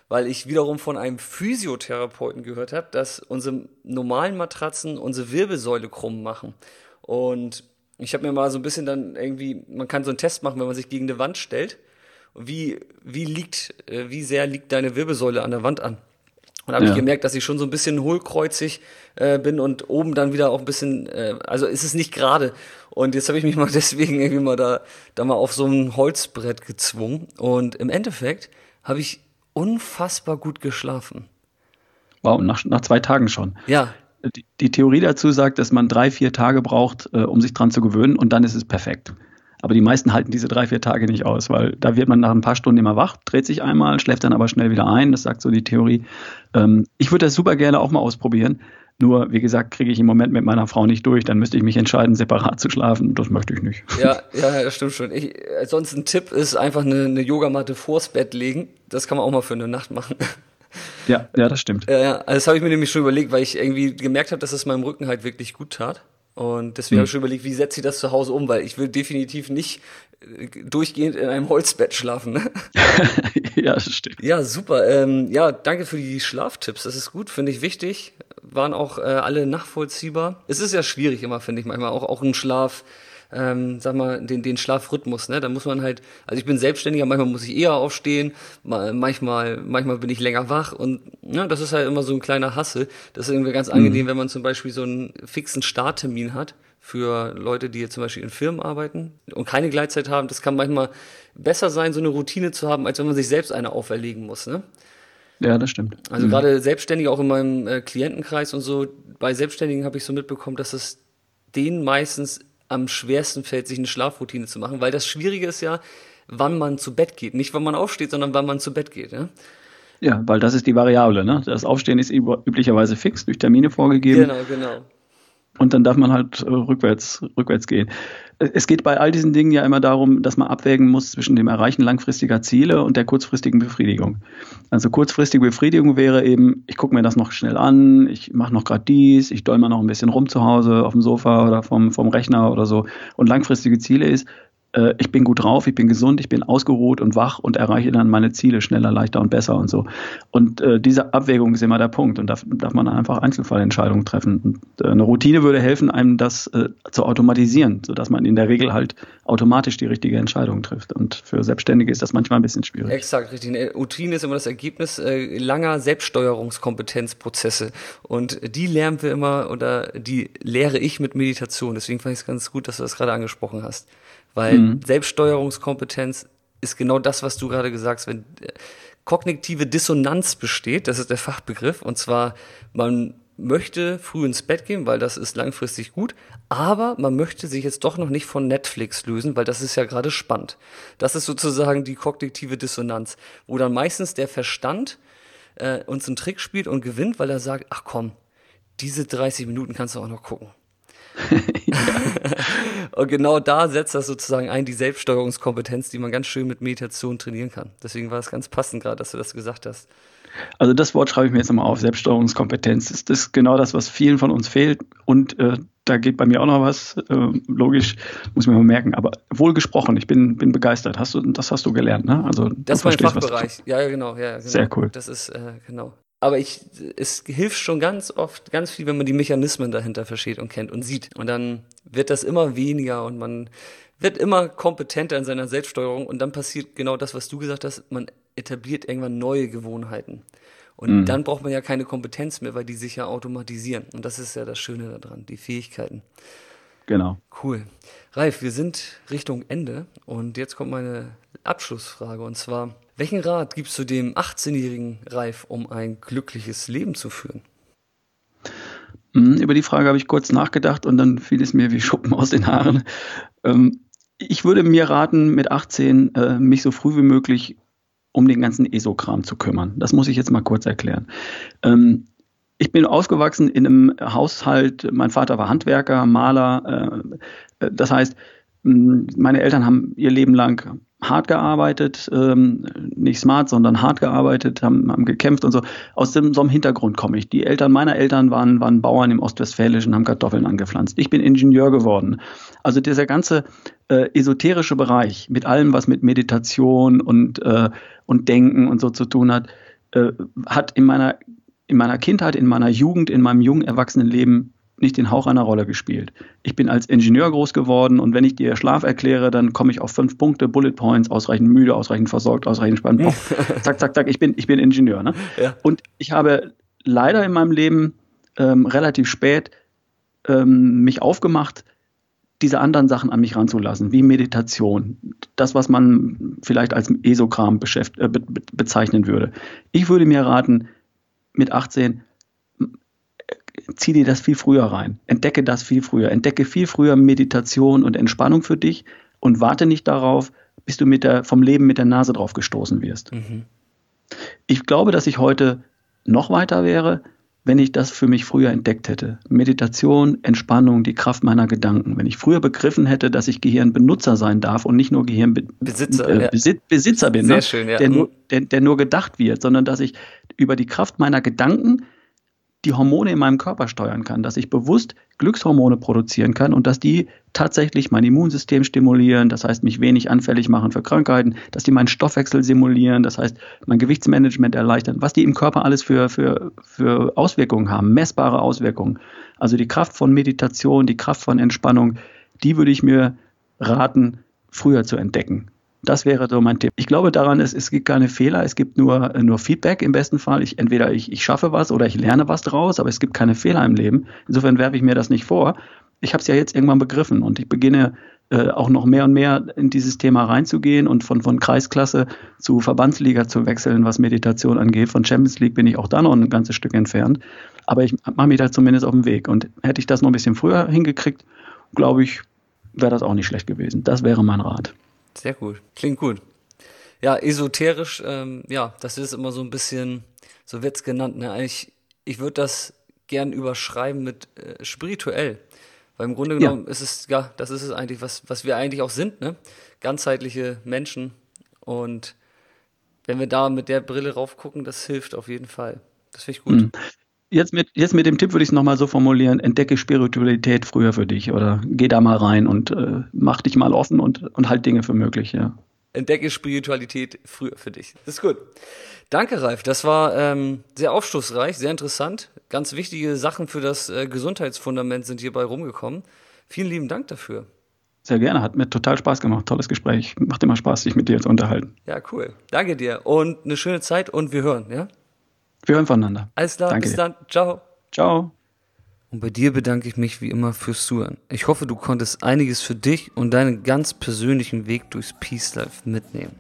weil ich wiederum von einem Physiotherapeuten gehört habe, dass unsere normalen Matratzen unsere Wirbelsäule krumm machen. Und ich habe mir mal so ein bisschen dann irgendwie, man kann so einen Test machen, wenn man sich gegen eine Wand stellt. Wie, wie liegt, äh, wie sehr liegt deine Wirbelsäule an der Wand an? Und da habe ja. ich gemerkt, dass ich schon so ein bisschen hohlkreuzig äh, bin und oben dann wieder auch ein bisschen, äh, also ist es nicht gerade. Und jetzt habe ich mich mal deswegen irgendwie mal da, da mal auf so ein Holzbrett gezwungen. Und im Endeffekt habe ich unfassbar gut geschlafen. Wow, nach, nach zwei Tagen schon. Ja. Die, die Theorie dazu sagt, dass man drei, vier Tage braucht, äh, um sich dran zu gewöhnen und dann ist es perfekt. Aber die meisten halten diese drei, vier Tage nicht aus, weil da wird man nach ein paar Stunden immer wach, dreht sich einmal, schläft dann aber schnell wieder ein. Das sagt so die Theorie. Ähm, ich würde das super gerne auch mal ausprobieren. Nur, wie gesagt, kriege ich im Moment mit meiner Frau nicht durch. Dann müsste ich mich entscheiden, separat zu schlafen. Das möchte ich nicht. Ja, ja, das stimmt schon. Ich, sonst ein Tipp ist einfach eine, eine Yogamatte vors Bett legen. Das kann man auch mal für eine Nacht machen. Ja, ja, das stimmt. Ja, das habe ich mir nämlich schon überlegt, weil ich irgendwie gemerkt habe, dass es meinem Rücken halt wirklich gut tat. Und deswegen hm. habe ich schon überlegt, wie setze ich das zu Hause um, weil ich will definitiv nicht äh, durchgehend in einem Holzbett schlafen. Ne? ja, das stimmt. Ja, super. Ähm, ja, danke für die Schlaftipps. Das ist gut, finde ich wichtig. Waren auch äh, alle nachvollziehbar. Es ist ja schwierig immer, finde ich manchmal auch, auch ein Schlaf ähm, sag mal, den, den Schlafrhythmus, ne? Da muss man halt, also ich bin Selbstständiger, manchmal muss ich eher aufstehen, manchmal, manchmal bin ich länger wach und ja, das ist halt immer so ein kleiner Hassel. Das ist irgendwie ganz mhm. angenehm, mhm. wenn man zum Beispiel so einen fixen Starttermin hat für Leute, die jetzt zum Beispiel in Firmen arbeiten und keine Gleitzeit haben. Das kann manchmal besser sein, so eine Routine zu haben, als wenn man sich selbst eine auferlegen muss, ne? Ja, das stimmt. Also mhm. gerade Selbstständige, auch in meinem äh, Klientenkreis und so, bei Selbstständigen habe ich so mitbekommen, dass es denen meistens am schwersten fällt, sich eine Schlafroutine zu machen, weil das Schwierige ist ja, wann man zu Bett geht. Nicht, wann man aufsteht, sondern wann man zu Bett geht. Ja, ja weil das ist die Variable. Ne? Das Aufstehen ist üblicherweise fix, durch Termine vorgegeben. Genau, genau. Und dann darf man halt äh, rückwärts, rückwärts gehen. Es geht bei all diesen Dingen ja immer darum, dass man abwägen muss zwischen dem Erreichen langfristiger Ziele und der kurzfristigen Befriedigung. Also kurzfristige Befriedigung wäre eben, ich gucke mir das noch schnell an, ich mache noch gerade dies, ich doll mal noch ein bisschen rum zu Hause auf dem Sofa oder vom, vom Rechner oder so. Und langfristige Ziele ist, äh, ich bin gut drauf, ich bin gesund, ich bin ausgeruht und wach und erreiche dann meine Ziele schneller, leichter und besser und so. Und äh, diese Abwägung ist immer der Punkt und da darf man einfach Einzelfallentscheidungen treffen. Und, äh, eine Routine würde helfen, einem das äh, zu automatisieren, sodass man in der Regel halt automatisch die richtige Entscheidung trifft. Und für Selbstständige ist das manchmal ein bisschen schwierig. Exakt, richtig. Eine Routine ist immer das Ergebnis äh, langer Selbststeuerungskompetenzprozesse. Und die lernen wir immer oder die lehre ich mit Meditation. Deswegen fand ich es ganz gut, dass du das gerade angesprochen hast. Weil mhm. Selbststeuerungskompetenz ist genau das, was du gerade gesagt hast. Wenn äh, kognitive Dissonanz besteht, das ist der Fachbegriff, und zwar man möchte früh ins Bett gehen, weil das ist langfristig gut, aber man möchte sich jetzt doch noch nicht von Netflix lösen, weil das ist ja gerade spannend. Das ist sozusagen die kognitive Dissonanz, wo dann meistens der Verstand äh, uns einen Trick spielt und gewinnt, weil er sagt, ach komm, diese 30 Minuten kannst du auch noch gucken. und genau da setzt das sozusagen ein, die Selbststeuerungskompetenz, die man ganz schön mit Meditation trainieren kann. Deswegen war es ganz passend gerade, dass du das gesagt hast. Also das Wort schreibe ich mir jetzt nochmal auf, Selbststeuerungskompetenz. Das ist genau das, was vielen von uns fehlt. Und äh, da geht bei mir auch noch was, äh, logisch, muss man mal merken. Aber wohlgesprochen, ich bin, bin begeistert. Hast du, das hast du gelernt, ne? Also, das ist mein Fachbereich. Ja, ja, genau, ja, genau. Sehr cool. Das ist, äh, genau aber ich, es hilft schon ganz oft, ganz viel, wenn man die Mechanismen dahinter versteht und kennt und sieht. Und dann wird das immer weniger und man wird immer kompetenter in seiner Selbststeuerung und dann passiert genau das, was du gesagt hast, man etabliert irgendwann neue Gewohnheiten. Und mhm. dann braucht man ja keine Kompetenz mehr, weil die sich ja automatisieren. Und das ist ja das Schöne daran, die Fähigkeiten. Genau. Cool. Ralf, wir sind Richtung Ende und jetzt kommt meine Abschlussfrage und zwar, welchen Rat gibst du dem 18-jährigen Ralf, um ein glückliches Leben zu führen? Hm, über die Frage habe ich kurz nachgedacht und dann fiel es mir wie Schuppen aus den Haaren. Ähm, ich würde mir raten, mit 18 äh, mich so früh wie möglich um den ganzen ESO-Kram zu kümmern. Das muss ich jetzt mal kurz erklären. Ähm, ich bin aufgewachsen in einem Haushalt, mein Vater war Handwerker, Maler. Äh, das heißt, meine Eltern haben ihr Leben lang hart gearbeitet, ähm, nicht smart, sondern hart gearbeitet, haben, haben gekämpft und so. Aus dem, so einem Hintergrund komme ich. Die Eltern meiner Eltern waren, waren Bauern im Ostwestfälischen, haben Kartoffeln angepflanzt. Ich bin Ingenieur geworden. Also dieser ganze äh, esoterische Bereich mit allem, was mit Meditation und, äh, und Denken und so zu tun hat, äh, hat in meiner in meiner Kindheit, in meiner Jugend, in meinem jungen Erwachsenenleben nicht den Hauch einer Rolle gespielt. Ich bin als Ingenieur groß geworden und wenn ich dir Schlaf erkläre, dann komme ich auf fünf Punkte, Bullet Points, ausreichend müde, ausreichend versorgt, ausreichend spannend. zack, zack, zack, ich bin, ich bin Ingenieur. Ne? Ja. Und ich habe leider in meinem Leben ähm, relativ spät ähm, mich aufgemacht, diese anderen Sachen an mich ranzulassen, wie Meditation, das, was man vielleicht als Esokram äh, be bezeichnen würde. Ich würde mir raten, mit 18, zieh dir das viel früher rein. Entdecke das viel früher. Entdecke viel früher Meditation und Entspannung für dich und warte nicht darauf, bis du mit der, vom Leben mit der Nase drauf gestoßen wirst. Mhm. Ich glaube, dass ich heute noch weiter wäre, wenn ich das für mich früher entdeckt hätte. Meditation, Entspannung, die Kraft meiner Gedanken. Wenn ich früher begriffen hätte, dass ich Gehirnbenutzer sein darf und nicht nur Gehirnbesitzer äh, Besit Besitzer bin, ne? schön, ja. der, nur, mhm. der, der nur gedacht wird, sondern dass ich über die Kraft meiner Gedanken die Hormone in meinem Körper steuern kann, dass ich bewusst Glückshormone produzieren kann und dass die tatsächlich mein Immunsystem stimulieren, das heißt mich wenig anfällig machen für Krankheiten, dass die meinen Stoffwechsel simulieren, das heißt mein Gewichtsmanagement erleichtern, was die im Körper alles für, für, für Auswirkungen haben, messbare Auswirkungen. Also die Kraft von Meditation, die Kraft von Entspannung, die würde ich mir raten, früher zu entdecken. Das wäre so mein Tipp. Ich glaube daran, es, es gibt keine Fehler, es gibt nur, nur Feedback im besten Fall. Ich, entweder ich, ich schaffe was oder ich lerne was draus, aber es gibt keine Fehler im Leben. Insofern werfe ich mir das nicht vor. Ich habe es ja jetzt irgendwann begriffen und ich beginne äh, auch noch mehr und mehr in dieses Thema reinzugehen und von, von Kreisklasse zu Verbandsliga zu wechseln, was Meditation angeht. Von Champions League bin ich auch da noch ein ganzes Stück entfernt. Aber ich mache mich da zumindest auf den Weg. Und hätte ich das noch ein bisschen früher hingekriegt, glaube ich, wäre das auch nicht schlecht gewesen. Das wäre mein Rat. Sehr gut. Klingt gut. Ja, esoterisch, ähm, ja, das ist immer so ein bisschen, so wird's genannt. Ne? Eigentlich, ich würde das gern überschreiben mit äh, spirituell. Weil im Grunde genommen ja. ist es, ja, das ist es eigentlich, was, was wir eigentlich auch sind, ne? Ganzheitliche Menschen. Und wenn wir da mit der Brille raufgucken, das hilft auf jeden Fall. Das finde ich gut. Mhm. Jetzt mit, jetzt mit dem Tipp würde ich es nochmal so formulieren, entdecke Spiritualität früher für dich oder geh da mal rein und äh, mach dich mal offen und, und halt Dinge für möglich, ja. Entdecke Spiritualität früher für dich. Das ist gut. Danke, Ralf. Das war ähm, sehr aufschlussreich, sehr interessant. Ganz wichtige Sachen für das äh, Gesundheitsfundament sind hierbei rumgekommen. Vielen lieben Dank dafür. Sehr gerne, hat mir total Spaß gemacht. Tolles Gespräch. Macht immer Spaß, sich mit dir zu unterhalten. Ja, cool. Danke dir und eine schöne Zeit und wir hören, ja? Wir hören voneinander. Alles klar, Danke bis dir. dann. Ciao. Ciao. Und bei dir bedanke ich mich wie immer fürs Zuhören. Ich hoffe, du konntest einiges für dich und deinen ganz persönlichen Weg durchs Peace Life mitnehmen.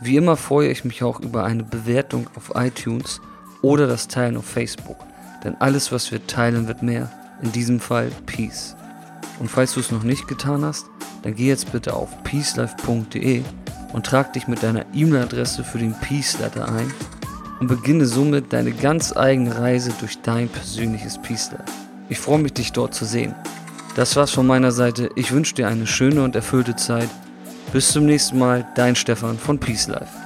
Wie immer freue ich mich auch über eine Bewertung auf iTunes oder das Teilen auf Facebook. Denn alles, was wir teilen, wird mehr. In diesem Fall Peace. Und falls du es noch nicht getan hast, dann geh jetzt bitte auf peacelife.de und trag dich mit deiner E-Mail-Adresse für den Peace Letter ein und beginne somit deine ganz eigene Reise durch dein persönliches Peace Life. Ich freue mich, dich dort zu sehen. Das war's von meiner Seite. Ich wünsche dir eine schöne und erfüllte Zeit. Bis zum nächsten Mal, dein Stefan von Peace Life.